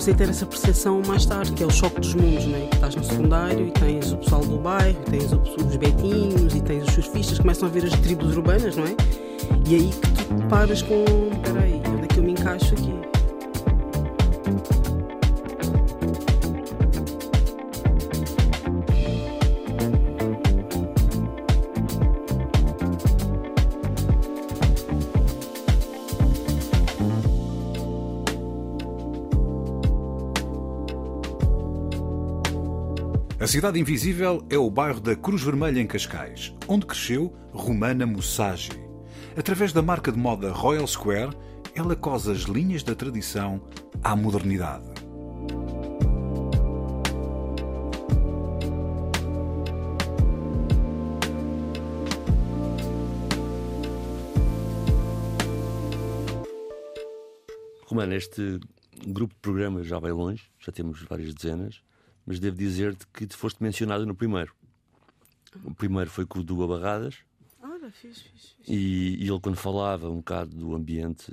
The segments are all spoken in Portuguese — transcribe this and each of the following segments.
Comecei a ter essa percepção mais tarde, que é o choque dos mundos, né? que estás no secundário e tens o pessoal do bairro, e tens os betinhos e tens os surfistas, começam a ver as tribos urbanas, não é? E aí que tu paras com, peraí, onde é que eu me encaixo aqui? Cidade Invisível é o bairro da Cruz Vermelha em Cascais, onde cresceu Romana Mussagi. Através da marca de moda Royal Square, ela cose as linhas da tradição à modernidade. Romana, este grupo de programas já vai longe, já temos várias dezenas mas devo dizer-te que te foste mencionado no primeiro. O primeiro foi com o Duga Barradas. Ora, fiz, fiz, fiz. E, e, ele, quando falava um bocado do ambiente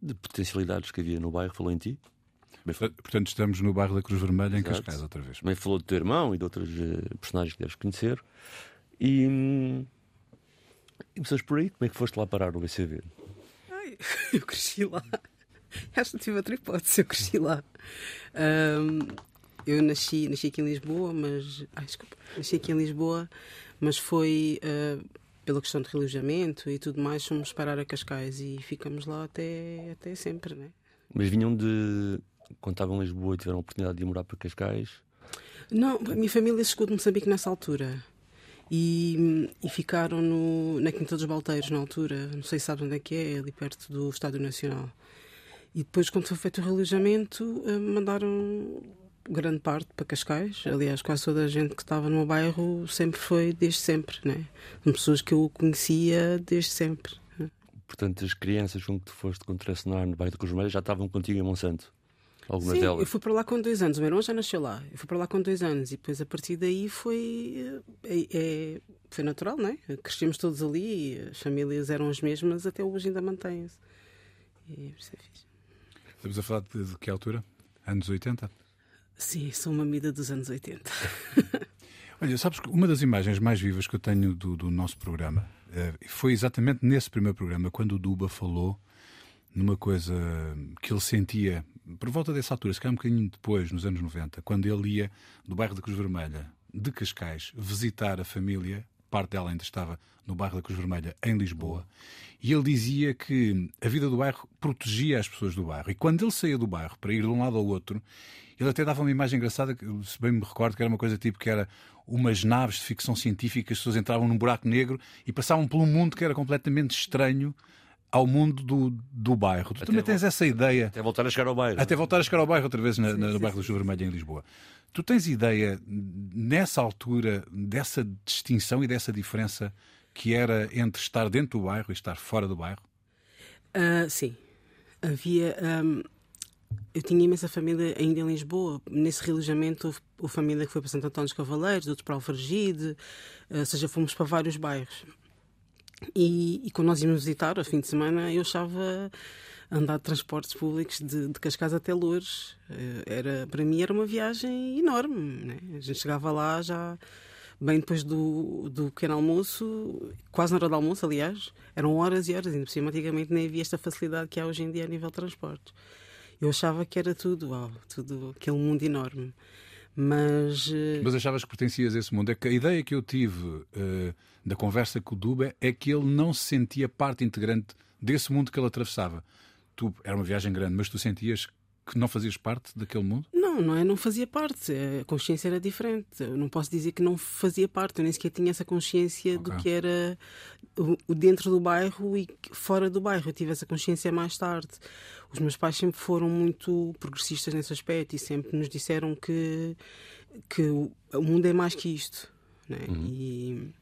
de potencialidades que havia no bairro, falou em ti. Portanto, estamos no bairro da Cruz Vermelha, em Cascais, outra vez. Também falou do teu irmão e de outros uh, personagens que deves conhecer. E, hum, e pessoas por aí, como é que foste lá parar no BCV? Ai, eu cresci lá. Acho que tive outra hipótese, eu cresci lá. Um, eu nasci, nasci aqui em Lisboa, mas. Ai, desculpa. Nasci aqui em Lisboa, mas foi uh, pela questão de relojamento e tudo mais, fomos parar a Cascais e ficamos lá até, até sempre, né? Mas vinham de. Quando estavam em Lisboa e tiveram a oportunidade de ir morar para Cascais? Não, a minha família chegou de Moçambique nessa altura. E, e, ficaram no, na Quinta dos Balteiros, na altura. Não sei se sabes onde é que é, ali perto do Estádio Nacional. E depois, quando foi feito o relojamento, eh, mandaram grande parte para Cascais. Aliás, quase toda a gente que estava no bairro sempre foi desde sempre, né? Pessoas que eu conhecia desde sempre. Né? Portanto, as crianças com que tu foste contracenar no bairro de Cruz já estavam contigo em Monsanto? Algumas Sim, delas? eu fui para lá com dois anos. O meu irmão já nasceu lá. Eu fui para lá com dois anos e depois a partir daí foi, é, é, foi natural, né? Crescemos todos ali, as famílias eram as mesmas, até hoje ainda mantêm-se. E isso é fixe. Estamos a falar de, de que altura? Anos 80? Sim, sou uma mida dos anos 80. Olha, sabes que uma das imagens mais vivas que eu tenho do, do nosso programa uh, foi exatamente nesse primeiro programa, quando o Duba falou numa coisa que ele sentia por volta dessa altura, se calhar um bocadinho depois, nos anos 90, quando ele ia do bairro da Cruz Vermelha, de Cascais, visitar a família, parte dela ainda estava no bairro da Cruz Vermelha, em Lisboa, e ele dizia que a vida do bairro protegia as pessoas do bairro. E quando ele saía do bairro para ir de um lado ao outro, ele até dava uma imagem engraçada, se bem me recordo, que era uma coisa tipo que era umas naves de ficção científica, as pessoas entravam num buraco negro e passavam um mundo que era completamente estranho ao mundo do, do bairro. Tu até também tens essa ideia. Até voltar a chegar ao bairro. Até voltar a chegar ao bairro outra vez na, sim, no sim, bairro do Sul Vermelho em Lisboa. Tu tens ideia, nessa altura, dessa distinção e dessa diferença que era entre estar dentro do bairro e estar fora do bairro? Uh, sim. Havia. Um eu tinha imensa família ainda em Lisboa. Nesse relojamento houve, houve família que foi para Santo Antônio dos Cavaleiros, outros para Alfragide, eh, ou seja, fomos para vários bairros. E, e, quando nós íamos visitar, ao fim de semana, eu achava andar de transportes públicos de, de Cascais até Lourdes. Eh, era, para mim era uma viagem enorme. Né? A gente chegava lá já bem depois do, do pequeno almoço, quase na hora do almoço, aliás, eram horas e horas, ainda por cima, antigamente nem havia esta facilidade que há hoje em dia a nível de transportes. Eu achava que era tudo, uau, tudo aquele mundo enorme. Mas. Uh... Mas achavas que pertencias a esse mundo? É que a ideia que eu tive uh, da conversa com o Duba é que ele não se sentia parte integrante desse mundo que ele atravessava. Tu, era uma viagem grande, mas tu sentias que não fazias parte daquele mundo? Não, não é, não fazia parte. A consciência era diferente. Eu não posso dizer que não fazia parte. Eu nem sequer tinha essa consciência okay. do que era o dentro do bairro e fora do bairro. Eu tive essa consciência mais tarde. Os meus pais sempre foram muito progressistas nesse aspecto e sempre nos disseram que, que o mundo é mais que isto. Né? Uhum. E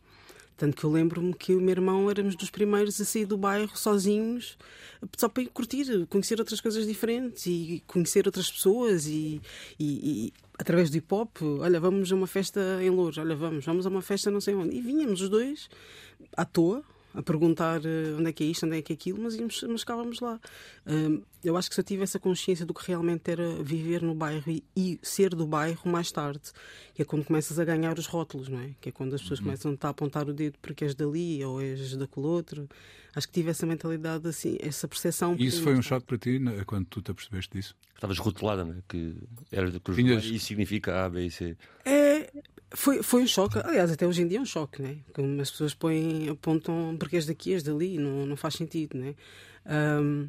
tanto que eu lembro-me que o meu irmão éramos dos primeiros a sair do bairro sozinhos, só para ir curtir, conhecer outras coisas diferentes e conhecer outras pessoas e, e, e através do hip hop, olha, vamos a uma festa em Louros, olha, vamos, vamos a uma festa não sei onde. E vinhamos os dois à toa, a perguntar uh, onde é que é isto, onde é que é aquilo, mas, íamos, mas ficávamos lá. Uh, eu acho que se eu tive essa consciência do que realmente era viver no bairro e, e, ser do bairro mais tarde, que é quando começas a ganhar os rótulos, não é? Que é quando as pessoas uhum. começam a apontar o dedo porque és dali ou és daquele outro. Acho que tive essa mentalidade, assim, essa percepção. E isso foi um choque para ti quando tu te apercebeste disso? Estavas rotulada, não é? Que era de Cruz Vinhas... e significa A, B e C. É, foi, foi um choque, aliás, até hoje em dia é um choque, né? Como as pessoas põem, apontam porque és daqui, és dali, não, não faz sentido, né? Um,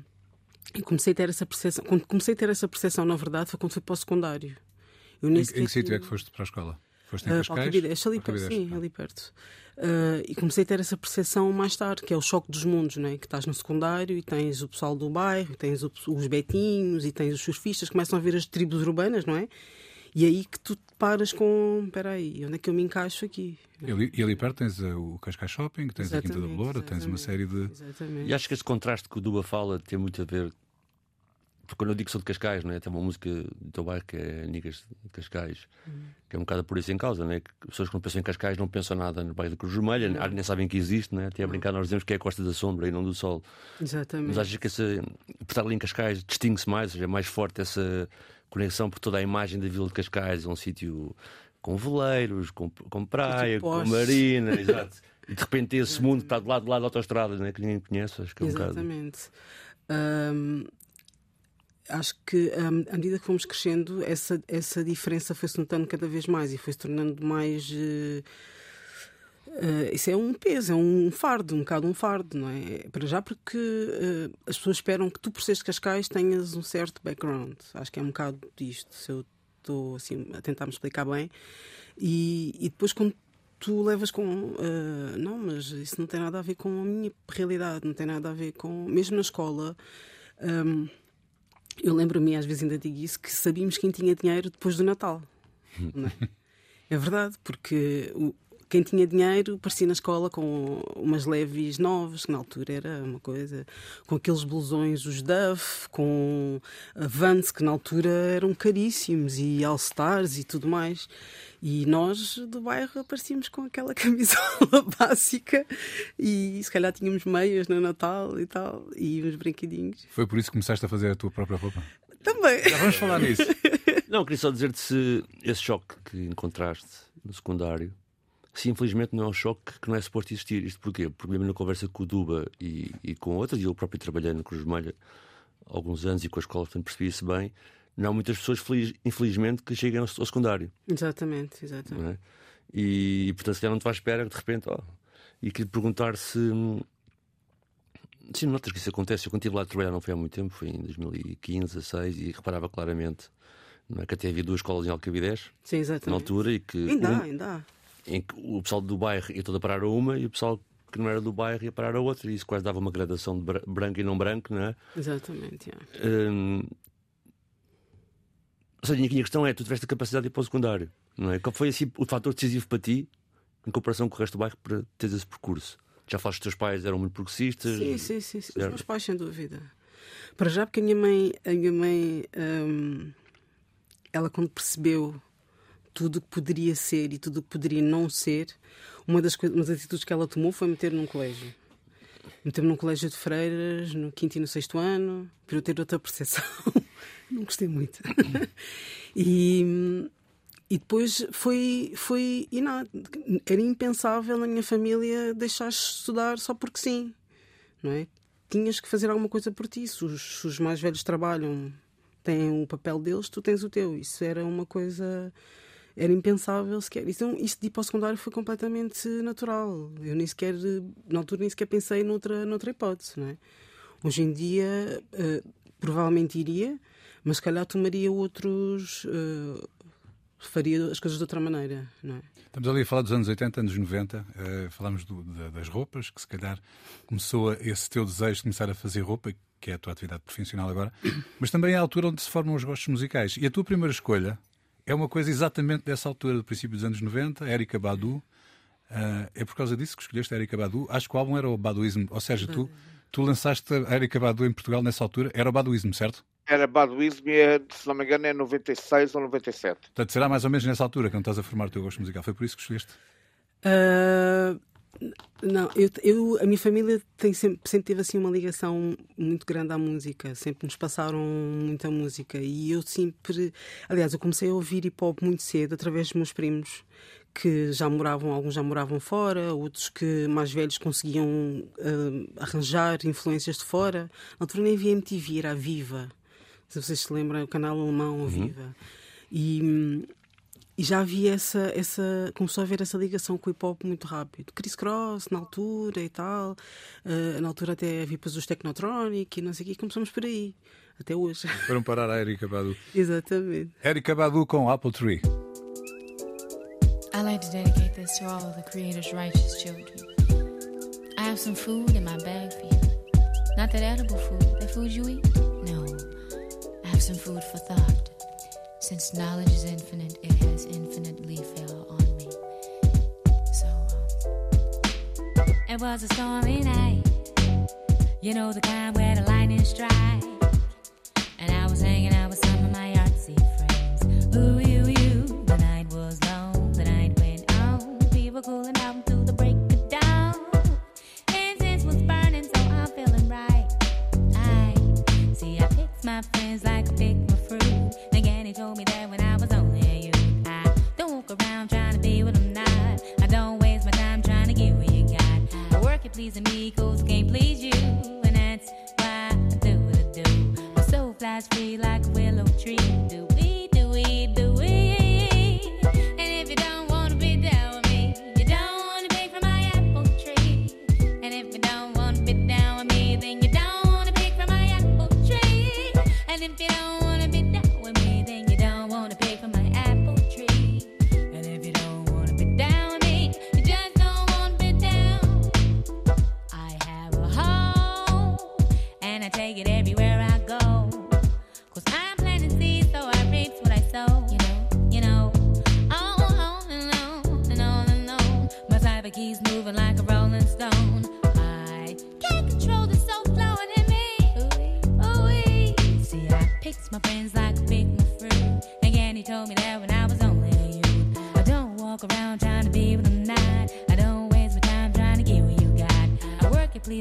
e comecei a ter essa percepção. Quando comecei a ter essa percepção, na verdade, foi quando fui para o secundário. Eu em, em que sítio é que foste para a escola? Foste em uh, Cascais? ali, perto, sim, ali perto. Uh, e comecei a ter essa percepção mais tarde, que é o choque dos mundos, né? que estás no secundário e tens o pessoal do bairro, tens os betinhos, e tens os surfistas, começam a ver as tribos urbanas, não é? E é aí que tu te paras com. Espera aí, onde é que eu me encaixo aqui? E ali, e ali perto tens o Cascais Shopping, tens exatamente, a Quinta da Beloura, tens uma série de. Exatamente. E acho que esse contraste que o Duba fala tem muito a ver. Porque quando eu digo que sou de Cascais, não é? tem uma música do teu bairro que é Nigas de Cascais, hum. que é um bocado por isso em causa, não é? que pessoas que não pensam em Cascais não pensam nada no bairro da Cruz Vermelha, não. nem sabem que existe, não é? até a brincar nós dizemos que é a Costa da Sombra e não do Sol. Exatamente. Mas achas que essa, por estar ali em Cascais distingue-se mais, ou seja, é mais forte essa conexão por toda a imagem da Vila de Cascais, é um sítio com veleiros, com, com praia, com marina, exato. E de repente esse mundo está do lado, do lado da autostrada, né, que ninguém conhece, acho que é um Exatamente. Um, acho que um, à medida que fomos crescendo, essa, essa diferença foi-se notando cada vez mais e foi se tornando mais. Uh, Uh, isso é um peso, é um fardo, um bocado um fardo, não é? Para já porque uh, as pessoas esperam que tu, por seres de Cascais, tenhas um certo background. Acho que é um bocado disto, se eu estou assim, a tentar me explicar bem. E, e depois, quando tu levas com. Uh, não, mas isso não tem nada a ver com a minha realidade, não tem nada a ver com. Mesmo na escola. Um, eu lembro-me, às vezes ainda digo isso, que sabíamos quem tinha dinheiro depois do Natal. É? é? verdade, porque o, quem tinha dinheiro parecia na escola com umas leves novas, que na altura era uma coisa, com aqueles blusões, os Duff, com Vans, que na altura eram caríssimos, e All-Stars e tudo mais. E nós do bairro aparecíamos com aquela camisola básica e se calhar tínhamos meias no Natal e tal, e uns brinquedinhos. Foi por isso que começaste a fazer a tua própria roupa? Também. Já vamos falar nisso. Não, queria só dizer-te se esse choque que encontraste no secundário se infelizmente não é um choque que não é suposto existir. Isto porquê? Porque mesmo na conversa com o Duba e, e com outras, e eu próprio trabalhei na Cruz Vermelha há alguns anos e com a escola, portanto percebi-se bem, não há muitas pessoas, feliz, infelizmente, que cheguem ao, ao secundário. Exatamente, exatamente. É? E, e, portanto, se não te vai espera, de repente, oh, e queria perguntar se. Se notas que isso acontece, eu quando estive lá a trabalhar não foi há muito tempo, foi em 2015, 2016, e reparava claramente não é, que até havia duas escolas em Alcabidez Sim, exatamente. na altura e que. Ainda um, ainda em que o pessoal do bairro ia todo a parar a uma e o pessoal que não era do bairro ia parar a outra, e isso quase dava uma gradação de branco e não branco, não é? Exatamente. É. Hum, ou seja, a minha questão é: tu tiveste a capacidade de ir para o secundário, não é? Qual foi assim, o fator decisivo para ti, em comparação com o resto do bairro, para teres esse percurso? Já falaste que os teus pais eram muito progressistas? Sim, sim, sim. sim. Os meus pais, sem dúvida. Para já, porque a minha mãe, a minha mãe hum, ela quando percebeu tudo o que poderia ser e tudo o que poderia não ser, uma das, uma das atitudes que ela tomou foi meter-me num colégio. Meter-me num colégio de freiras, no quinto e no sexto ano, para eu ter outra percepção. não gostei muito. e, e depois foi, foi inato. Era impensável na minha família deixar estudar só porque sim. Não é? Tinhas que fazer alguma coisa por ti. Se os, se os mais velhos trabalham, têm o papel deles, tu tens o teu. Isso era uma coisa era impensável sequer. Então, isto de ir para o secundário foi completamente natural. Eu nem sequer, na altura, nem sequer pensei noutra, noutra hipótese. Não é? Hoje em dia, uh, provavelmente iria, mas se calhar tomaria outros. Uh, faria as coisas de outra maneira, não é? Estamos ali a falar dos anos 80, anos 90, uh, falamos do, das roupas, que se calhar começou esse teu desejo de começar a fazer roupa, que é a tua atividade profissional agora, mas também é a altura onde se formam os gostos musicais. E a tua primeira escolha é uma coisa exatamente dessa altura, do princípio dos anos 90, Erika Badu. Uh, é por causa disso que escolheste a Erika Badu. Acho que o álbum era o Baduísmo, ou seja, tu, tu lançaste a Erika Badu em Portugal nessa altura, era o Baduísmo, certo? Era Baduísmo e, é, se não me engano, é 96 ou 97. Portanto, será mais ou menos nessa altura que não estás a formar o teu gosto musical. Foi por isso que escolheste? Uh, não, eu, eu, a minha família tem sempre, sempre teve assim uma ligação muito grande à música, sempre nos passaram muita música e eu sempre, aliás, eu comecei a ouvir hip hop muito cedo através dos meus primos que já moravam, alguns já moravam fora, outros que mais velhos conseguiam uh, arranjar influências de fora. Na altura nem havia MTV, era a Viva. Se vocês se lembram, o canal alemão, a uhum. Viva. Uhum. E, e já havia essa, essa. Começou a haver essa ligação com o hip hop muito rápido. Chris Cross, na altura e tal. Uh, na altura até havia depois os Technotronic e não sei o quê. Começamos por aí. Até hoje. Foram parar a Erika Badu. Exatamente. Erika Badu com Apple Tree. I like to dedicate this to all of the Creator's righteous children. I have some food in my bag for you. Not that edible food, that food you eat. No. I have some food for thought. Since knowledge is infinite, it has infinitely fell on me. So, um, it was a stormy night. You know the kind where the lightning strikes. And I was hanging out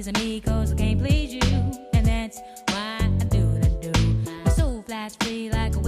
these amigos, I can't please you. And that's why I do what I do. My soul flies free like a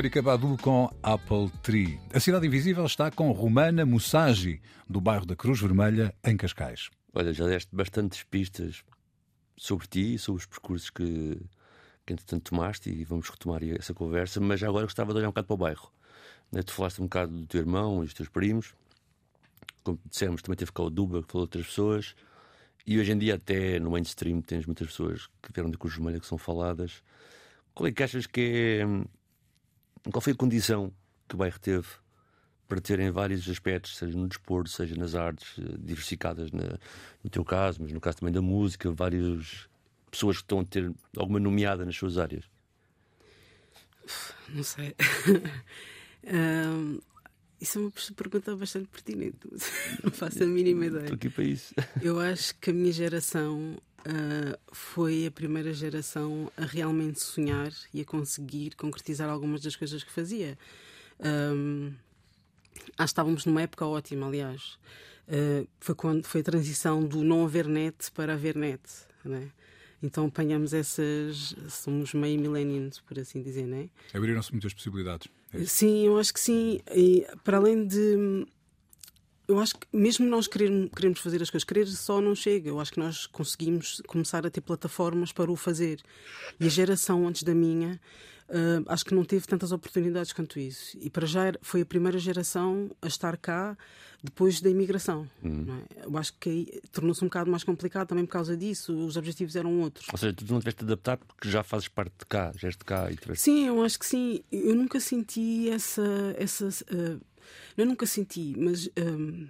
Erika Badu com Apple Tree. A Cidade Invisível está com Romana Mussagi, do bairro da Cruz Vermelha, em Cascais. Olha, já deste bastantes pistas sobre ti e sobre os percursos que, que entretanto tomaste e vamos retomar essa conversa, mas já agora gostava de olhar um bocado para o bairro. Né, tu falaste um bocado do teu irmão e dos teus primos, como dissemos, também teve cá o Duba, que falou de outras pessoas, e hoje em dia, até no mainstream, tens muitas pessoas que vieram de Cruz Vermelha que são faladas. Qual é que achas que é. Qual foi a condição que o bairro teve para terem vários aspectos, seja no desporto, seja nas artes, eh, diversificadas na, no teu caso, mas no caso também da música, várias pessoas que estão a ter alguma nomeada nas suas áreas? Não sei. um, isso é uma pergunta bastante pertinente. Não faço a mínima ideia. Estou aqui para isso. Eu acho que a minha geração uh, foi a primeira geração a realmente sonhar e a conseguir concretizar algumas das coisas que fazia. Um, acho que estávamos numa época ótima, aliás. Uh, foi quando foi a transição do não haver net para haver net. Né? Então apanhamos essas. Somos meio millennials, por assim dizer, não é? Abriram-se muitas possibilidades. É sim, eu acho que sim. E, para além de. Eu acho que mesmo nós queremos, queremos fazer as coisas, querer só não chega. Eu acho que nós conseguimos começar a ter plataformas para o fazer. E a geração antes da minha Uh, acho que não teve tantas oportunidades quanto isso. E para já foi a primeira geração a estar cá depois da imigração. Hum. É? Eu acho que tornou-se um bocado mais complicado também por causa disso. Os objetivos eram outros. Ou seja, tu não tiveste de adaptar porque já fazes parte de cá, já és de cá. E tiveste... Sim, eu acho que sim. Eu nunca senti essa. essa uh, eu nunca senti, mas um,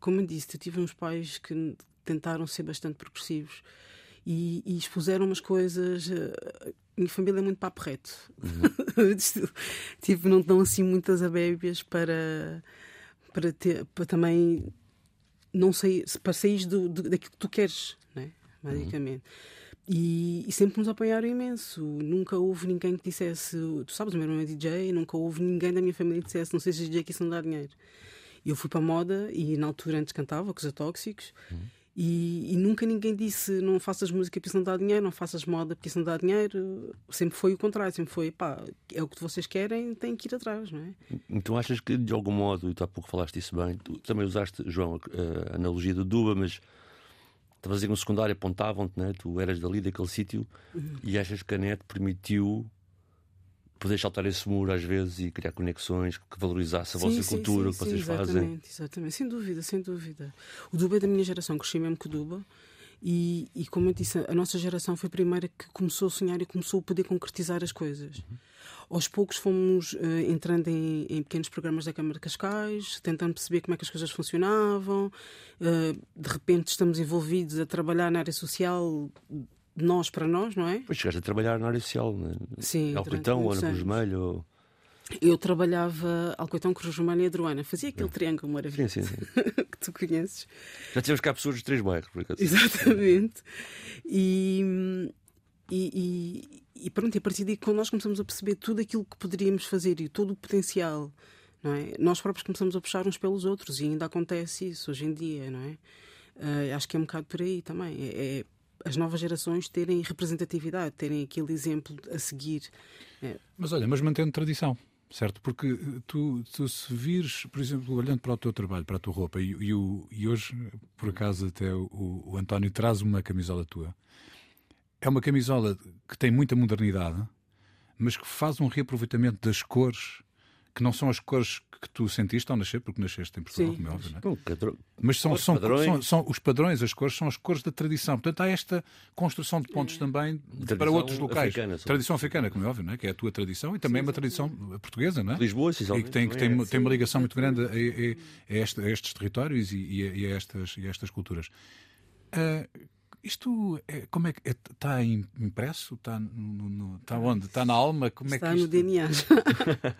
como eu disse, eu tive uns pais que tentaram ser bastante progressivos. E, e, expuseram umas coisas. Uh, minha família é muito papo reto. Uhum. tipo, não dão assim muitas abébias para, para, ter, para também não sair, para sair do, do, daquilo que tu queres, né? basicamente. Uhum. E, e, sempre nos apoiaram imenso. Nunca houve ninguém que dissesse, tu sabes, o meu irmão é DJ, nunca houve ninguém da minha família que dissesse, não sejas DJ que isso não dá dinheiro. Eu fui para a moda e na altura antes cantava, coisa tóxicos. Uhum. E, e, nunca ninguém disse não faças música porque isso não dá dinheiro, não faças moda porque isso não dá dinheiro. Sempre foi o contrário, sempre foi pá, é o que vocês querem, têm que ir atrás, não é? Então achas que de algum modo, e tu há pouco falaste isso bem, tu também usaste, João, a analogia do Duba, mas estavas a no secundário, apontavam-te, né? tu eras dali daquele sítio e achas que a net permitiu poder saltar esse muro às vezes e criar conexões que valorizasse a sim, vossa sim, cultura, sim, o que vocês exatamente, fazem. Exatamente, sem dúvida, sem dúvida. O Duba é da minha geração, cresci mesmo o Duba. E, e, como eu disse, a nossa geração foi a primeira que começou a sonhar e começou a poder concretizar as coisas. Uhum. Aos poucos fomos uh, entrando em, em, pequenos programas da Câmara de Cascais, tentando perceber como é que as coisas funcionavam. Uh, de repente estamos envolvidos a trabalhar na área social de nós para nós, não é? Pois chegaste a trabalhar na área social, né? Sim. Alcoitão ou Cruz Vermelho? Ou... Eu trabalhava Alcoitão, Cruz Vermelho e Adruana. Fazia aquele é. triângulo maravilhoso sim, sim, sim. que tu conheces. Já tivemos cá pessoas dos três bairros, por acaso. Exatamente. E, e, e, e pronto, e a partir daí, quando nós começamos a perceber tudo aquilo que poderíamos fazer e todo o potencial, não é? nós próprios começamos a puxar uns pelos outros e ainda acontece isso hoje em dia, não é? Uh, acho que é um bocado por aí também. É, é as novas gerações terem representatividade, terem aquele exemplo a seguir. É. Mas olha, mas mantendo tradição. Certo, porque tu, tu se vires, por exemplo, olhando para o teu trabalho, para a tua roupa, e, e, e hoje, por acaso, até o, o António traz uma camisola tua. É uma camisola que tem muita modernidade, mas que faz um reaproveitamento das cores que não são as cores que tu sentiste ao nascer, porque nasceste em Portugal, Sim. como é óbvio, não é? Mas são, são, são, são, os padrões, as cores, são as cores da tradição. Portanto, há esta construção de pontos também tradição para outros locais. Africana, tradição africana, como é óbvio, não é? que é a tua tradição e também Sim, é uma tradição portuguesa, não é? Lisboa, E que tem, que tem, tem uma ligação muito grande a, a, a, este, a estes territórios e, e, a, estas, e a estas culturas. Uh, isto é, como é que está é, impresso? Está, no, no, está onde? Está na alma? Como está é que isto... no DNA.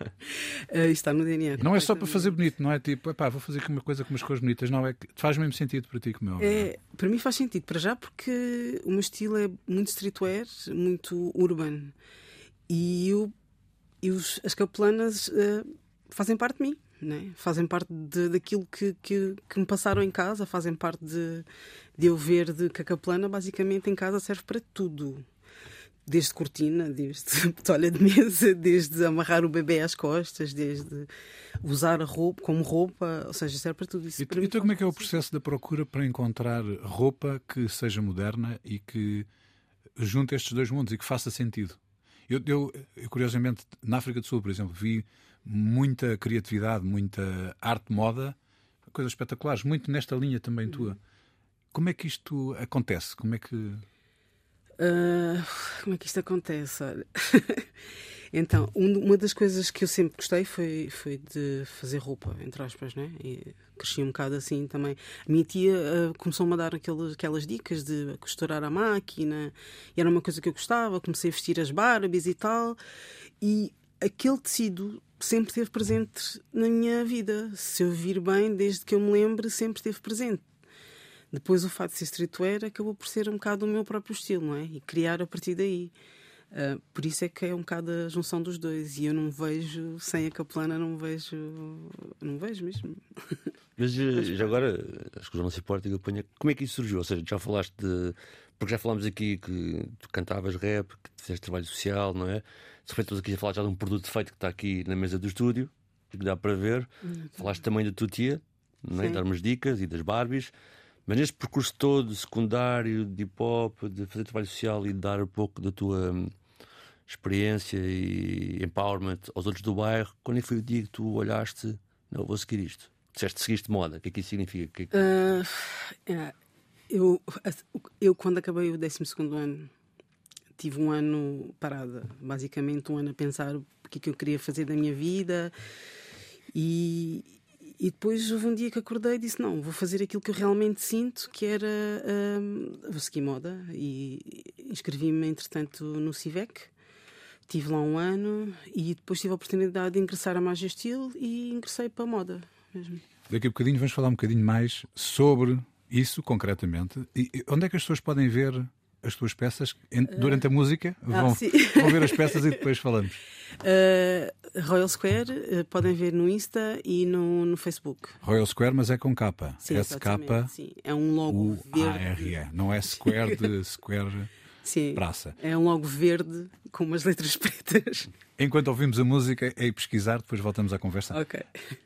Eh, está no DNA. Não é só para fazer bonito, não é tipo, epá, vou fazer uma coisa com umas cores bonitas, não é que faz mesmo sentido para ti como é, é Para mim faz sentido, para já, porque o meu estilo é muito streetwear, muito urban. E, eu, e os, as capelanas uh, fazem parte de mim né? fazem parte de, daquilo que, que, que, me passaram em casa, fazem parte de, de eu ver de que a caplana basicamente em casa serve para tudo. desde cortina, desde toalha de mesa, desde amarrar o bebê às costas, desde usar a roupa como roupa, ou seja, serve para tudo isso. E, para então, como é que é o processo da procura para encontrar roupa que seja moderna e que junte estes dois mundos e que faça sentido? Eu, eu, eu, curiosamente, na África do Sul, por exemplo, vi muita criatividade, muita arte moda, coisas espetaculares, muito nesta linha também tua. Como é que isto acontece? Como é que. Ah, como é que isto acontece? Então, um- uma das coisas que eu sempre gostei foi, foi de fazer roupa, entre aspas, né? E cresci um bocado assim também. A minha tia ah, começou-me a dar aquelas, aquelas dicas de costurar a máquina, e era uma coisa que eu gostava. Comecei a vestir as Barbies e tal, e aquele tecido sempre esteve presente na minha vida. Se eu vir bem, desde que eu me lembro, sempre esteve presente. Depois o fato de ser streetwear acabou por ser um bocado o meu próprio estilo, não é? E criar a partir daí. Ah, por isso é que é um bocado a junção dos dois. E eu não vejo, sem a capelana, não vejo. Não vejo mesmo. Mas eh, já agora, acho que o João não se importa que eu ponha. Como é que isso surgiu? Ou seja, já falaste de. Porque já falámos aqui que tu cantavas rap, que fizeste trabalho social, não é? De repente estamos aqui a falar já de um produto feito que está aqui na mesa do estúdio, que dá para ver. Falaste também da tua tia, não é? Dar umas dicas e das Barbies. Mas neste percurso todo, secundário, de hip hop, de fazer trabalho social e de dar um pouco da tua hum, experiência e empowerment aos outros do bairro, quando é foi o dia que tu olhaste, não, vou seguir isto? Disseste seguiste moda, o que é que isso significa? Que é que- é, eu, eu, quando acabei o 12 ano, tive um ano parada, basicamente um ano a pensar o que é que eu queria fazer da minha vida. E, e depois houve um dia que acordei e disse: Não, vou fazer aquilo que eu realmente sinto, que era. hum, vou seguir moda. E inscrevi-me, entretanto, no CIVEC. Tive lá um ano e depois tive a oportunidade de ingressar a Majestil e ingressei para a moda mesmo. Daqui a bocadinho vamos falar um bocadinho mais sobre isso, concretamente. E onde é que as pessoas podem ver as tuas peças em- durante a música? Vão, Ah, vão ver as peças e depois falamos. Uh, Royal Square, uh, podem ver no Insta e no, no Facebook. Royal Square, mas é com capa. Sim, SK exatamente, sim. É um logo verde. E. Não é Square de Square Sim. Praça. É um logo verde com umas letras pretas. Enquanto ouvimos a música, é ir pesquisar, depois voltamos à conversa. ok.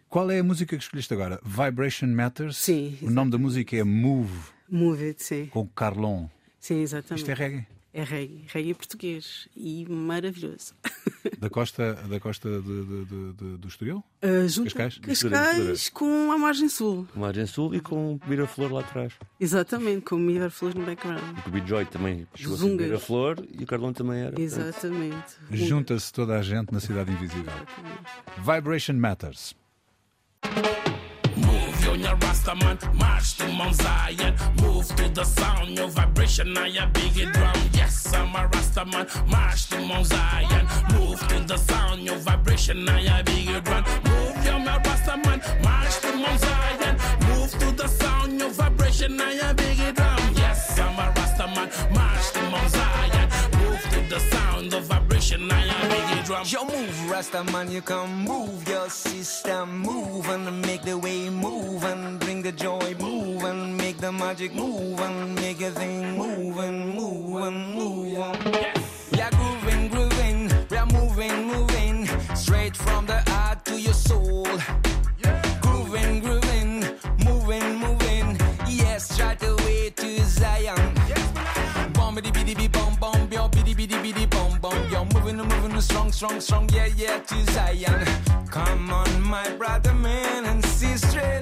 Qual é a música que escolheste agora? Vibration Matters? Sim, O nome da música é Move, Move it, sim. com Carlon. Sim, exatamente. Isto é reggae. É reggae. Reggae português. E maravilhoso. Da costa, da costa de, de- de- de- do Estoril? Uh, junto Cascais? Cascais com a margem sul. Com Margem Sul e com Vira Flor lá atrás. Exatamente, com Flores no background. E com o Big Joy também chegou a ser Zungas. Vira Flor e o Carlão também era. Exatamente. Junta-se toda a gente na Cidade Invisível. Vibration Matters. Move, yo, your Rasta man, march to Mount Zion. Move to the sound, your vibration, and your biggie drum. Yes, I'm a Rasta man, march to Mount Zion. Move to the sound, your vibration, and your biggie drum. Move, yo, my Rasta man, march to Mount Zion. Move to the sound, your vibration, and your biggie drum. Yes, I'm a Rasta man, march to Mount Zion. Move to the sound, the vibration, your biggie drum. Yo, move, Rasta man, you come move your system, move and make the way move and bring the joy, move and make the magic move and make a thing move and move and move. On. Yeah, grooving, grooving, we are moving, moving, straight from the heart to your soul. Grooving, grooving, moving, moving, yes, right away to Zion. Bom bidi bidi bi bom moving, moving strong, strong, strong. Yeah, yeah, to Zion. Come on, my brother, man, and sister.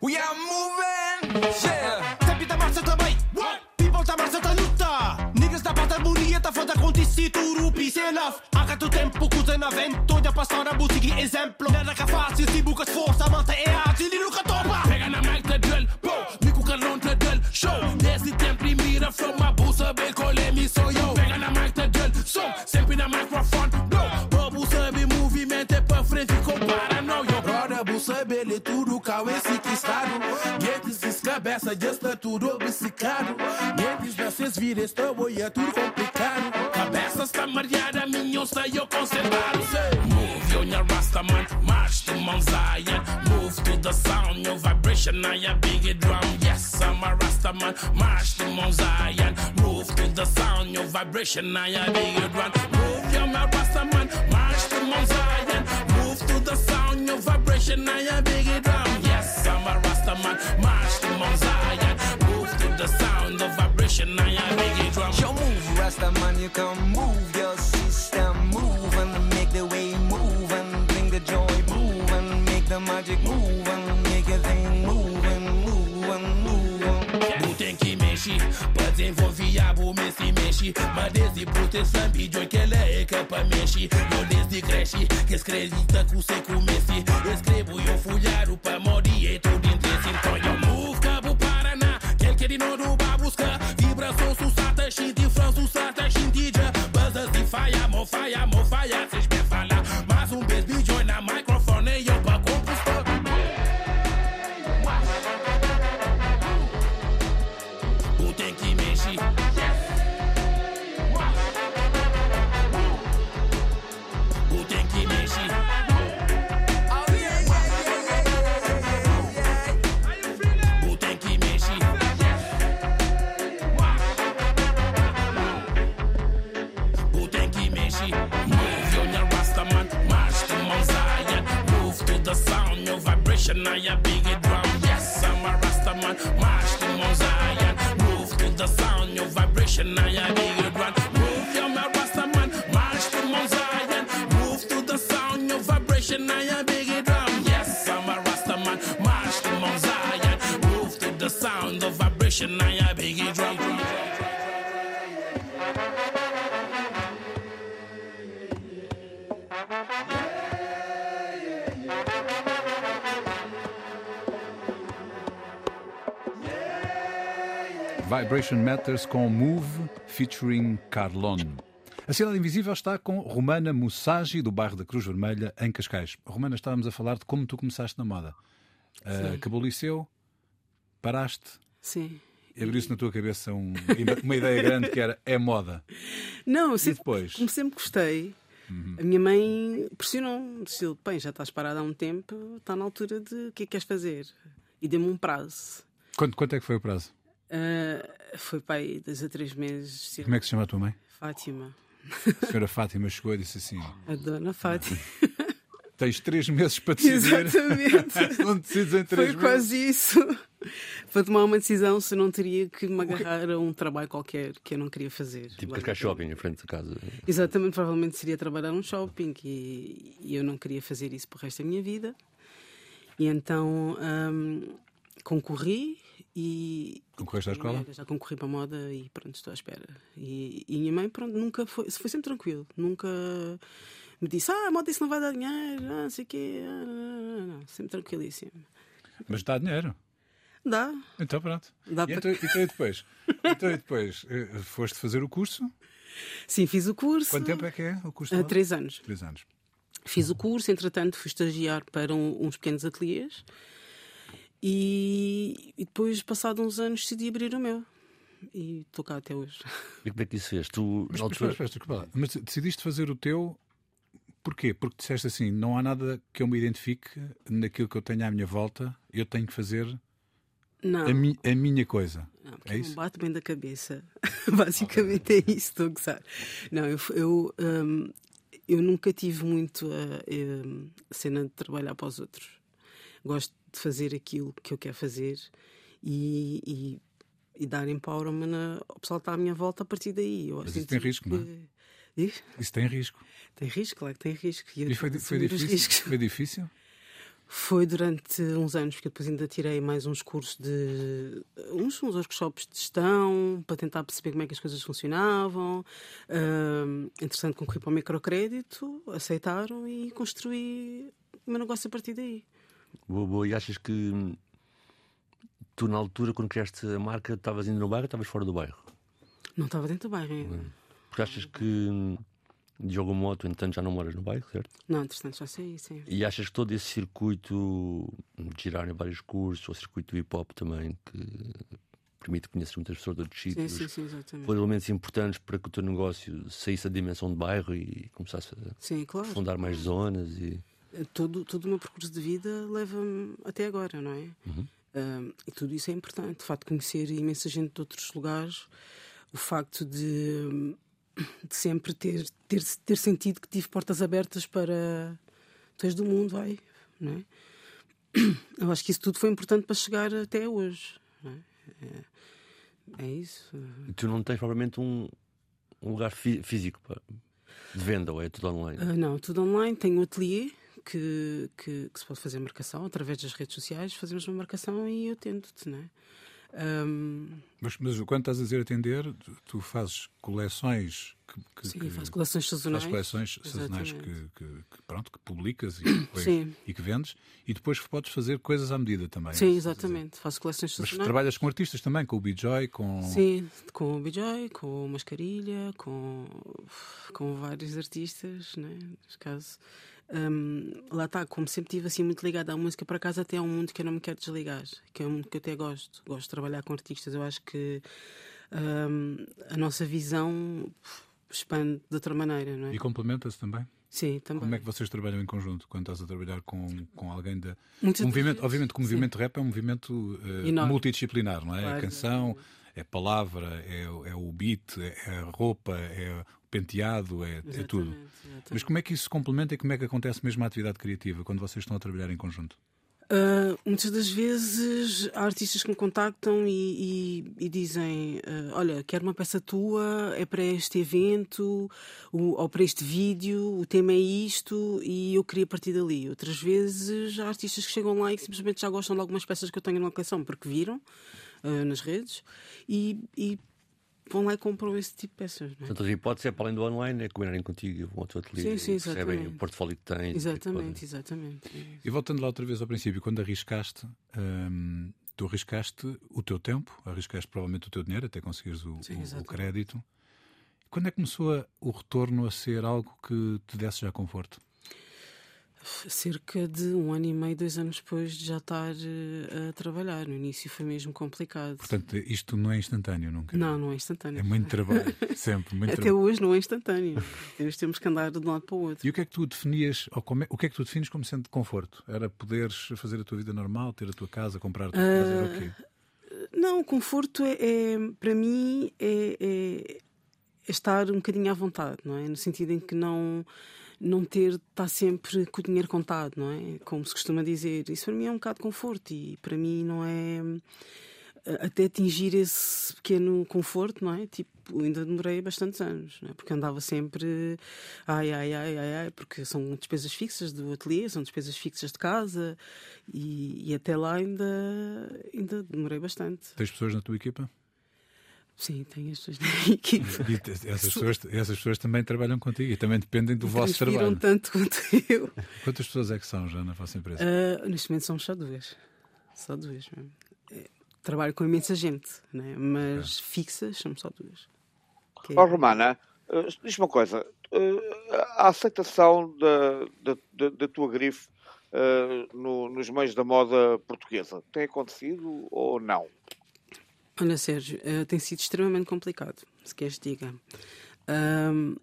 We are moving. Yeah. Tempi da marcha também. What? People da marcha da luta. Niggas da pata bonita, foda com tecido, rupi, sem love. Há tanto tempo, coisa na vento. Olha, passar a música, exemplo. Tudo obcecado Guetes vocês viram, estou oi, é tudo complicado Cabeça está mareada, minha está eu conservado Move, yo, nha rasta Rastaman, march to Mount Zion. Move to the sound, your vibration, I a big drum. Yes, I'm a Rastaman, march to Mount Zion. Move to the sound, your vibration, I a big drum. Move, you're my Rastaman, march to Mount Zion. Move to the sound, your vibration, I a big drum. Yes, I'm a Rastaman, march to Mount Zion. Move to the sound, the vibration, I a big drum. Yo, move, Rasta man, you can move your system, move and make the way move and bring the joy, move and make the magic move and make your thing move and move and move. And... Tu tem que mexer, pra desenvolver a me se mexe. Mas desde proteção, pediu que ela é capa mexe. Eu desde creche, que escrevita com se comece. Escrevo eu folharo pra morir, é tudo interesse. Então novo vai buscar. Vibração susata, xinti, fran susata, xintija. Buzzers de faia, mo faia, mo faia, cês bem falar. Mais um beijo, join na your Vibration Matters com Move featuring Carlon. A Cidade Invisível está com Romana Mussagi, do bairro da Cruz Vermelha, em Cascais. Romana, estávamos a falar de como tu começaste na moda. Uh, acabou o liceu, paraste, Sim. abriu-se na tua cabeça um- uma ideia grande que era é moda. Não, sempre, depois? como sempre gostei. A minha mãe pressionou-me, disse: bem, já estás parada há um tempo, está na altura de o que é que queres fazer? E deu-me um prazo. Quanto, quanto é que foi o prazo? Ah, foi para aí dois a três meses. Como é que se chama a tua mãe? Fátima, A senhora Fátima chegou e disse assim: a dona Fátima. tens três meses para decidir. Exatamente. não decides em três Foi meses. quase isso. Para tomar uma decisão se não teria que me agarrar a um trabalho qualquer que eu não queria fazer. Tipo Cascais Shopping, em frente de casa. Exatamente, provavelmente seria trabalhar num shopping e, e eu não queria fazer isso para o resto da minha vida. E então hum, concorri e. Concorreste à escola? Já concorri para a moda e pronto, estou à espera. E, e minha mãe, pronto, nunca foi. Foi sempre tranquilo. Nunca me disse, ah, a moda isso não vai dar dinheiro, ah, não sei o quê. Ah, não, não, não. Sempre tranquilíssimo. Mas dá dinheiro. Dá. Então pronto. Dá e, para- então, então e depois? Então e depois? eh, Foste fazer o curso? Sim, fiz o curso. Quanto tempo é que é o curso? Todo? três anos. Três anos. Fiz o curso, entretanto fui estagiar para um- uns pequenos ateliês e, e depois, passado uns anos, decidi abrir o meu. E estou cá até hoje. E como é que isso fez? Tu, Mas, altura, desculpa lá. Mas decidiste fazer o teu. Porquê? Porque disseste assim: não há nada que eu me identifique naquilo que eu tenho à minha volta, eu tenho que fazer Não, a, mi- a minha coisa. não é não isso? bate bem da cabeça. Basicamente é isso, estou a gozar. Não, eu, eu, hum, eu nunca tive muito a, a cena de trabalhar para os outros. Gosto de fazer aquilo que eu quero fazer e, e, e dar empowerment ao pessoal que está à minha volta a partir daí. Eu Mas isso tem risco, não é? que- Diz? Isso tem risco. Tem risco, claro que tem risco. eu E foi, que foi difícil? Foi difícil? Foi durante uns anos, porque depois ainda tirei mais uns cursos de. uns, uns workshops de gestão, para tentar perceber como é que as coisas funcionavam. Ahm, entretanto, concorri para o microcrédito, aceitaram e construí o meu negócio a partir daí. Boa, boa, e achas que hum, tu, na altura, quando criaste a marca, estavas indo no bairro ou estavas fora do bairro? Não estava dentro do bairro ainda. Porque achas que, hum, de algum modo, entanto, já não moras no bairro, certo? Não, entretanto, já saí, sim. E achas que todo esse circuito de girar em vários cursos, ou circuito do hip hop também, que permite conhecer muitas pessoas de outros sítios, sim, sim, foram elementos importantes para que o teu negócio saísse da dimensão de bairro e começasse a Sim, claro. fundar mais zonas e todo, todo o meu percurso de vida leva-me até agora, não é? Um, e tudo isso é importante. O facto de conhecer imensa gente de outros lugares, o facto de, de sempre ter, ter, ter sentido que tive portas abertas para. Tu és do mundo, vai, não é? Eu acho que isso tudo foi importante para chegar até hoje. Não é? É, é isso. E tu não tens provavelmente um, um lugar fí- físico pá, de venda ou é tudo online? Ah, não, tudo online. Tenho um ateliê que, que, que se pode fazer marcação através das redes sociais. Fazemos uma marcação e eu tento-te, não é? Ahm, Mas, mas quando estás a dizer atender, tu, tu fazes coleções que, que- sim, que- faço coleções sazonais. fazes coleções sazonais que, que- pronto, que publicas e, depois- e que vendes, e depois podes fazer coisas à medida também. Sim, Mas exatamente. Faço coleções sazonais. trabalhas com artistas também, com o BJoy, com. Sim, com o BJ, com o Mascarilha, com, com vários artistas, né? Neste caso. Hum, lá está, como sempre estive assim muito ligada à música, para casa até é um mundo que eu não me quero desligar, que é um mundo que eu até gosto. Gosto de trabalhar com artistas. Eu acho que hum, a nossa visão expande de outra maneira, não é? E complementa-se também. Sim, também. Como é que vocês trabalham em conjunto quando estás a trabalhar com, com alguém da. Movimento, obviamente que o sim. movimento rap é um movimento Enorme. multidisciplinar, não é? Claro, a canção, é a palavra, é, o- é o beat, é a roupa, é penteado, é, é tudo. Exatamente. Mas como é que isso se complementa e como é que acontece mesmo a atividade criativa quando vocês estão a trabalhar em conjunto? Uh, muitas das vezes há artistas que me contactam e, e- e dizem: uh, Olha, quero uma peça tua, é para este evento o- ou para este vídeo, o tema é isto e eu queria partir dali. Outras vezes há artistas que chegam lá e que simplesmente já gostam de algumas peças que eu tenho na coleção porque viram uh, nas redes e, e vão lá e compram esse tipo de peças. não é? Portanto, a hipótese é para além do online, é combinarem contigo, vão ao teu ateliê, Sim, sim, percebem exatamente. o portfólio que tens. Exatamente, exatamente. E voltando lá outra vez ao princípio, quando arriscaste, hum, tu arriscaste o teu tempo, arriscaste provavelmente o teu dinheiro até conseguires o, Sim, o- crédito. Quando é que começou a- o retorno a ser algo que te desse já conforto? Cerca de um ano e meio, dois anos depois de já estar eh, a trabalhar. No início foi mesmo complicado. Portanto, isto não é instantâneo nunca. não, não é instantâneo. É muito trabalho, sempre, muito Até trabalho. hoje não é instantâneo. Temos, temos que andar de um lado para o outro. E o que é que tu definias, ou como é- o que é que tu defines como sendo de conforto? Era poderes fazer a tua vida normal, ter a tua casa, comprar a tua casa, era o quê? Não, o conforto é, é, para mim é, é- é estar um bocadinho à vontade, não é? No sentido em que não não ter estar sempre com o dinheiro contado, não é? Como se costuma dizer. Isso para mim é um bocado de conforto e para mim não é até atingir esse pequeno conforto, não é? Tipo, ainda demorei bastantes anos, é? Porque andava sempre ai, ai, ai, ai, ai, porque são despesas fixas do ateliê, são despesas fixas de casa e, e até lá ainda, ainda demorei bastante. Tens pessoas na tua equipa? Sim, tenho as pessoas na minha equipa. E essas pessoas, essas pessoas também trabalham contigo e também dependem do vosso trabalho. tanto quanto eu. Quantas pessoas é que são já na vossa empresa? Ah, neste momento somos só duas. Só duas mesmo. É, Trabalho com imensa gente, né? mas fixas somos só duas. Que é- Ó, Romana, eh, diz-me uma coisa. eh, a aceitação da, da, da- da tua grife eh, no- nos meios da moda portuguesa tem acontecido ou não? Olha, Sérgio, eh, tem sido extremamente complicado, se queres diga. Ahm,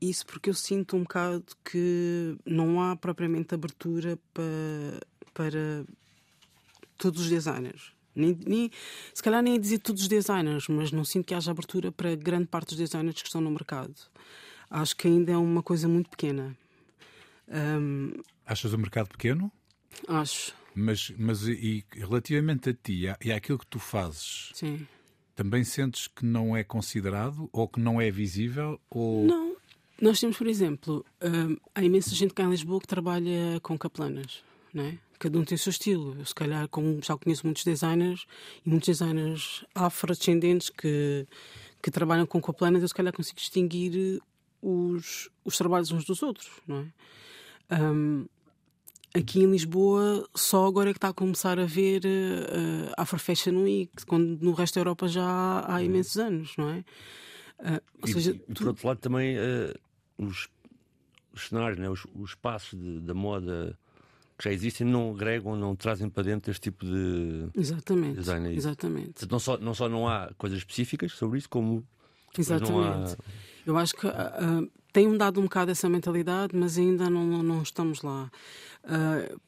isso porque eu sinto um bocado que não há propriamente abertura para, para todos os designers. Nem, nem- se calhar nem é dizer todos os designers, mas não sinto que haja abertura para grande parte dos designers que estão no mercado. Acho que ainda é uma coisa muito pequena. Ahm, Achas o mercado pequeno? acho, Mas, mas e, relativamente a ti e àquilo que tu fazes, sim. também sentes que não é considerado ou que não é visível? Ou... Não. Nós temos, por exemplo, hum, há imensa gente cá em Lisboa que trabalha com caplanas, não é? Cada um tem o seu estilo. Eu, se calhar, como já conheço muitos designers e muitos designers afrodescendentes que, que trabalham com caplanas, eu se calhar consigo distinguir os, os trabalhos uns dos outros, não é? Hum, aqui em Lisboa, só agora é que está a começar a ver uh, Afro Fashion Week, quando no resto da Europa já há, há imensos anos, não é? Ah, ou E, seja, e tu- por outro lado também eh, os, os cenários, né, os, os espaços de- da moda que já existem não agregam, não trazem para dentro este tipo de. Exatamente. Design é isso. Exatamente. Não só, não só não há coisas específicas sobre isso, como não há. Exatamente. Eu acho que ah, tem mudado um bocado essa mentalidade, mas ainda não, não estamos lá. Uh,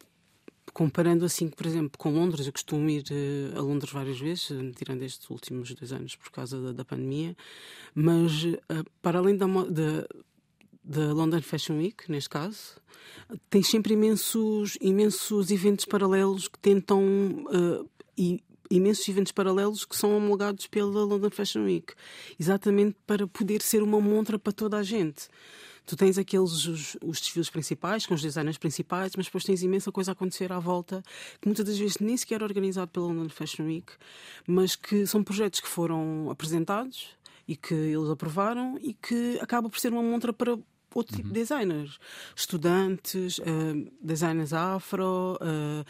comparando assim, por exemplo, com Londres, eu costumo ir uh, a Londres várias vezes, uh, tirando estes últimos dois anos por causa da, da pandemia, mas uh, para além da, da, da London Fashion Week, neste caso, tem sempre imensos, imensos eventos paralelos que tentam. e imensos eventos paralelos que são homologados pela London Fashion Week, exatamente para poder ser uma montra para toda a gente. Tu tens aqueles os, os desfiles principais, com os designers principais, mas depois tens imensa coisa a acontecer à volta, que muitas das vezes nem sequer é organizado pela London Fashion Week, mas que são projetos que foram apresentados e que eles aprovaram e que acaba por ser uma montra para outro tipo de designers, estudantes, uh, designers afro. Uh,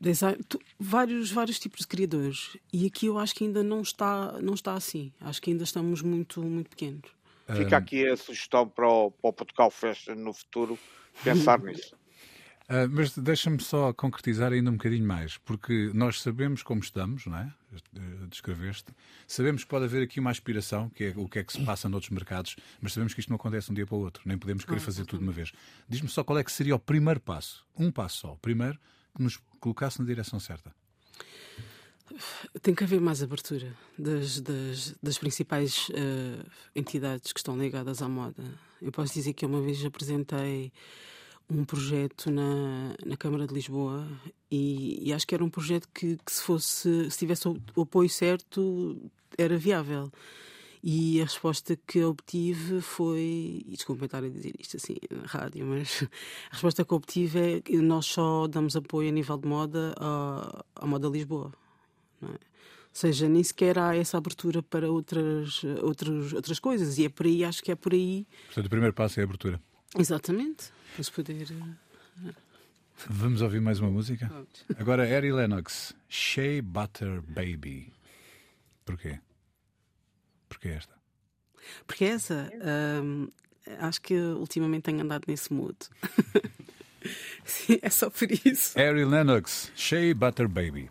design, tu, vários, vários tipos de criadores. E aqui eu acho que ainda não está, não está assim. Acho que ainda estamos muito, muito pequenos. Fica aqui a sugestão para o, para o Portugal Fashion no futuro pensar nisso. Uh, mas deixa-me só concretizar ainda um bocadinho mais, porque nós sabemos como estamos, não é? Descreveste. Sabemos que pode haver aqui uma aspiração, que é o que é que se passa noutros mercados, mas sabemos que isto não acontece um dia para o outro, nem podemos querer fazer tudo de uma vez. Diz-me só qual é que seria o primeiro passo, um passo só, o primeiro que nos colocasse na direção certa. Tem que haver mais abertura das, das, das principais uh, entidades que estão ligadas à moda. Eu posso dizer que uma vez apresentei um projeto na, na Câmara de Lisboa e, e acho que era um projeto que, que, se fosse se tivesse o, o apoio certo era viável. E a resposta que obtive foi. E desculpa estar a dizer isto assim na rádio, mas a resposta que obtive é que nós só damos apoio a nível de moda à, à moda Lisboa. Não é? Ou seja, nem sequer há essa abertura para outras, outras, outras coisas. E é por aí, acho que é por aí. Portanto, o primeiro passo é a abertura. Exatamente. Para se poder. eh, Vamos ouvir mais uma música? Agora, Harry Lennox, Shea Butter Baby. Porquê? Porquê esta? Porque essa, hum, acho que ultimamente tenho andado nesse mood. Sim, é só por isso. Harry Lennox, Shea Butter Baby.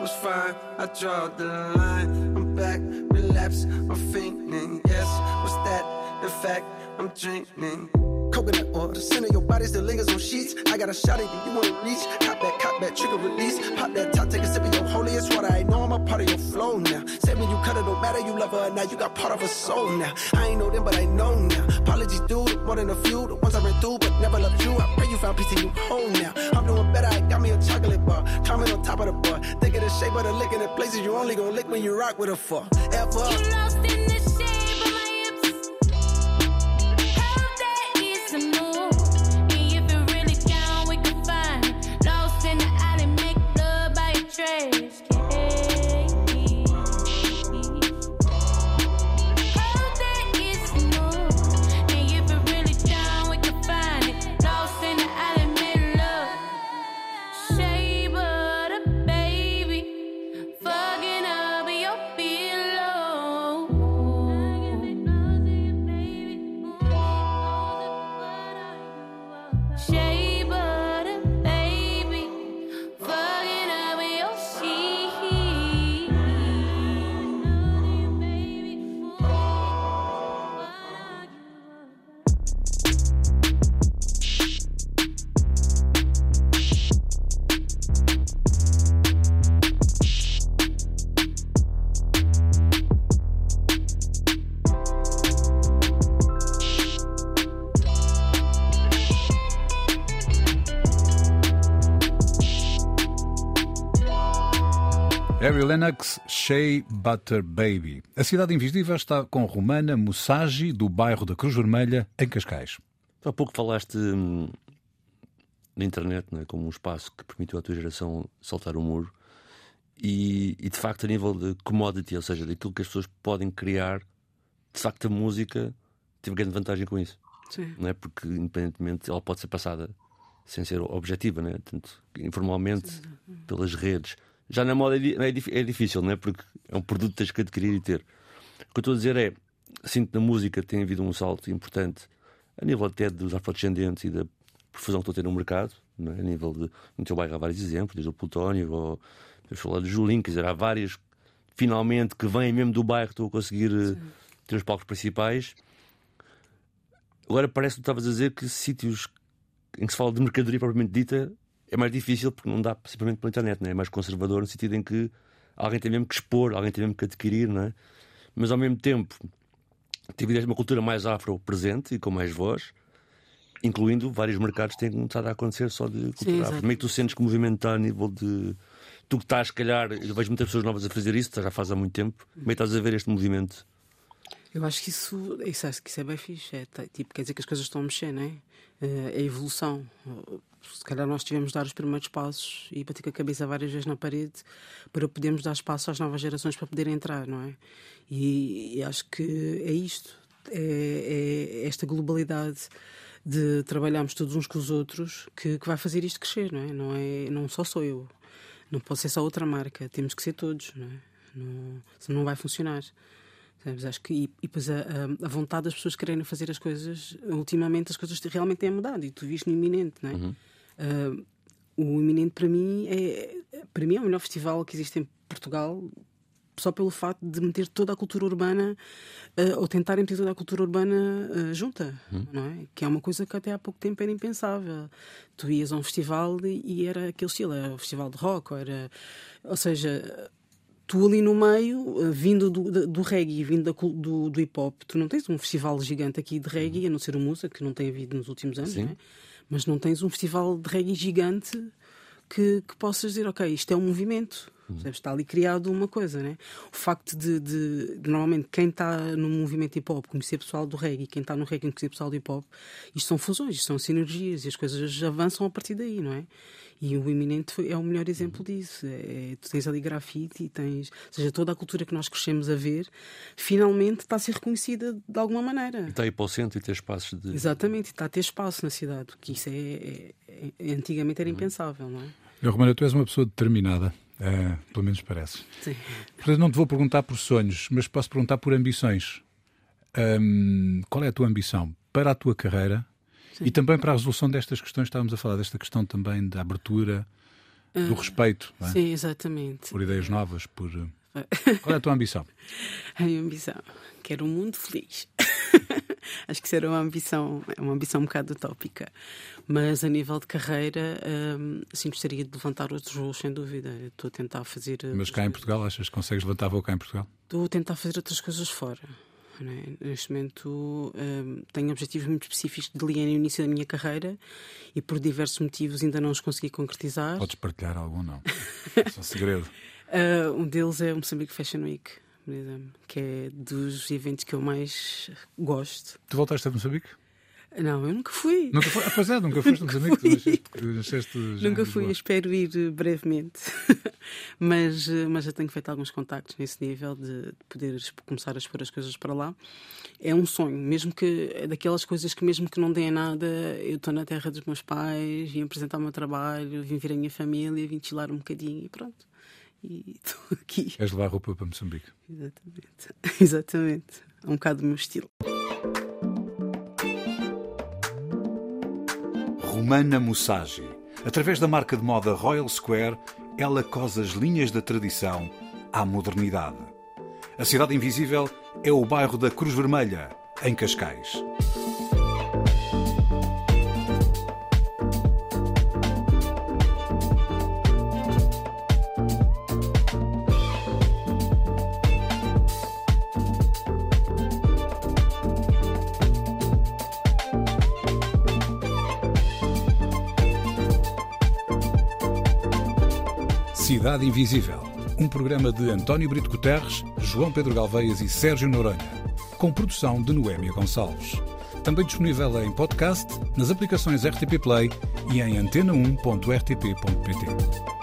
Was fine. I draw the line. I'm back, relapse. I'm fainting. Yes, what's that? In fact, I'm drinking Coconut oil, the center of your body still lingers on sheets. I got a shot at you, you wanna reach. Cop that, cop that, trigger release. Pop that top, take a sip of your holiest water. I know I'm a part of your flow now. Said when you cut it, don't matter, you love her now. You got part of her soul now. I ain't know them, but I know now. Apologies, dude, more than a few. The ones I ran through, but never loved you. I pray you found peace and you home now. I'm doing better, I got me a chocolate bar. Comment on top of the bar. Think of the shape of the lick in the places you only gonna lick when you rock with a fuck. Ever. Lennox, Shea Butter Baby. A cidade invisível está com Romana Mussagi, do bairro da Cruz Vermelha, em Cascais. Há pouco falaste hum, na internet não é? como um espaço que permitiu à tua geração saltar o muro. E, e, de facto, a nível de commodity, ou seja, daquilo que as pessoas podem criar, de facto, a música teve grande vantagem com isso. Sim. Não é? Porque, independentemente, ela pode ser passada sem ser objetiva, né? Tanto informalmente, pelas redes. Já na moda é, é é difícil, não é? Porque é um produto que tens que adquirir e ter. O que eu estou a dizer é, sinto que na música tem havido um salto importante, a nível até dos afrodescendentes e da profusão que estou a ter no mercado, não é? a nível de. No teu bairro há vários exemplos, desde o Plutónio, ou eu falar de Julinho, quer dizer, há várias finalmente que vêm mesmo do bairro, estou a conseguir eh, ter os palcos principais. Agora parece que tu estavas a dizer que sítios em que se fala de mercadoria propriamente dita é mais difícil porque não dá simplesmente pela internet, não é? mais conservador no sentido em que alguém tem mesmo que expor, alguém tem mesmo que adquirir, não é? Mas ao mesmo tempo tive uma cultura mais afro presente e com mais voz, incluindo vários mercados que têm começado a acontecer só de cultura Sim, afro. Como é que tu sentes que o movimento está a nível de. Tu que estás, se calhar, eu vejo muitas pessoas novas a fazer isso, já faz há muito tempo. Como é que estás a ver este movimento? Eu acho que isso, isso, acho que isso é bem fixe. É, tá- tipo, quer dizer que as coisas estão a mexer, não é? Eh, É evolução. Se calhar nós tivemos de dar os primeiros passos e bater com a cabeça várias vezes na parede para podermos dar espaço às novas gerações para poderem entrar, não é? E, e acho que é isto. É, é esta globalidade de trabalharmos todos uns com os outros que, que vai fazer isto crescer, não é? Não, é, não só sou eu. Não pode ser só outra marca. Temos que ser todos, não é? Não, senão não vai funcionar. Sabes? Acho que, e, e depois a, a- vontade das pessoas quererem fazer as coisas, ultimamente as coisas realmente têm mudado e tu viste no iminente, não é? Ah, o iminente para mim é para mim é o melhor festival que existe em Portugal só pelo facto de meter toda a cultura urbana ah, ou tentar meter toda a cultura urbana ah, junta, não é? Que é uma coisa que até há pouco tempo era impensável. Tu ias a um festival e, e era aquele estilo, era o festival de rock, ou era, ou seja, tu ali no meio, eh, vindo do, do reggae, vindo da do, do hip hop, tu não tens um festival gigante aqui de reggae, a não ser o Musa, que não tem havido nos últimos anos, não é? mas não tens um festival de reggae gigante que, que possas dizer, ok, isto é um movimento. Percebes? Está ali criado uma coisa, né? O facto de, de- de, normalmente quem está no movimento hip hop conhecer pessoal do reggae, quem está no reggae conhecer pessoal do hip hop, isto são fusões, isto são sinergias e as coisas avançam a partir daí, não é? E o Iminente é o melhor exemplo disso. É, tu tens ali grafite e tens. Ou seja, toda a cultura que nós crescemos a ver finalmente está a ser reconhecida de alguma maneira. Está aí para o centro e ter espaços de. Exatamente, e está a ter espaço na cidade, porque isso é, é- é- antigamente era impensável, não é? Eu, Romana, tu és uma pessoa determinada, eh, pelo menos parece. Sim. Portanto, não te vou perguntar por sonhos, mas posso perguntar por ambições. Ahm, qual é a tua ambição para a tua carreira e também para a resolução destas questões? Estávamos a falar desta questão também da abertura, do respeito não é? Sim, exatamente. por ideias novas. Por... eh, Qual é a tua ambição? A minha ambição. Quero um mundo feliz. Acho que isso era uma ambição, é uma ambição um bocado utópica. Mas a nível de carreira, hum, sim, gostaria de levantar outros voos, sem dúvida. Eu Estou a tentar fazer. eh, Mas cá em Portugal, achas que consegues levantar voo cá em Portugal? Estou a tentar fazer outras coisas fora. é? Neste momento hum, tenho objetivos muito específicos que delineei no início da minha carreira e por diversos motivos ainda não os consegui concretizar. Podes partilhar algum, não? É um segredo. Ah, um deles é o Moçambique Fashion Week, que é dos eventos que eu mais gosto. Tu voltaste a Moçambique? Não, eu nunca fui. Nunca foi? Ah, pois é, nunca foste a Moçambique. Tu nasceste, tu nasceste Nunca fui, espero ir brevemente. mas, mas já tenho feito alguns contactos nesse nível de de poder começar a expor as coisas para lá. É um sonho, mesmo que é daquelas coisas que, mesmo que não deem nada, eu estou na terra dos meus pais, vim apresentar o meu trabalho, vim ver a minha família, vim chilar um bocadinho e pronto. E estou aqui. Queres levar roupa para Moçambique? Exatamente. Exatamente. É um bocado do meu estilo. Romana Mussagi. Através da marca de moda Royal Square, ela cose as linhas da tradição à modernidade. A Cidade Invisível é o bairro da Cruz Vermelha, em Cascais. Cidade Invisível, Um programa de António Brito Guterres, João Pedro Galveias e Sérgio Noronha. Com produção de Noémia Gonçalves. Também disponível em podcast, nas aplicações RTP Play e em antena1.rtp.pt.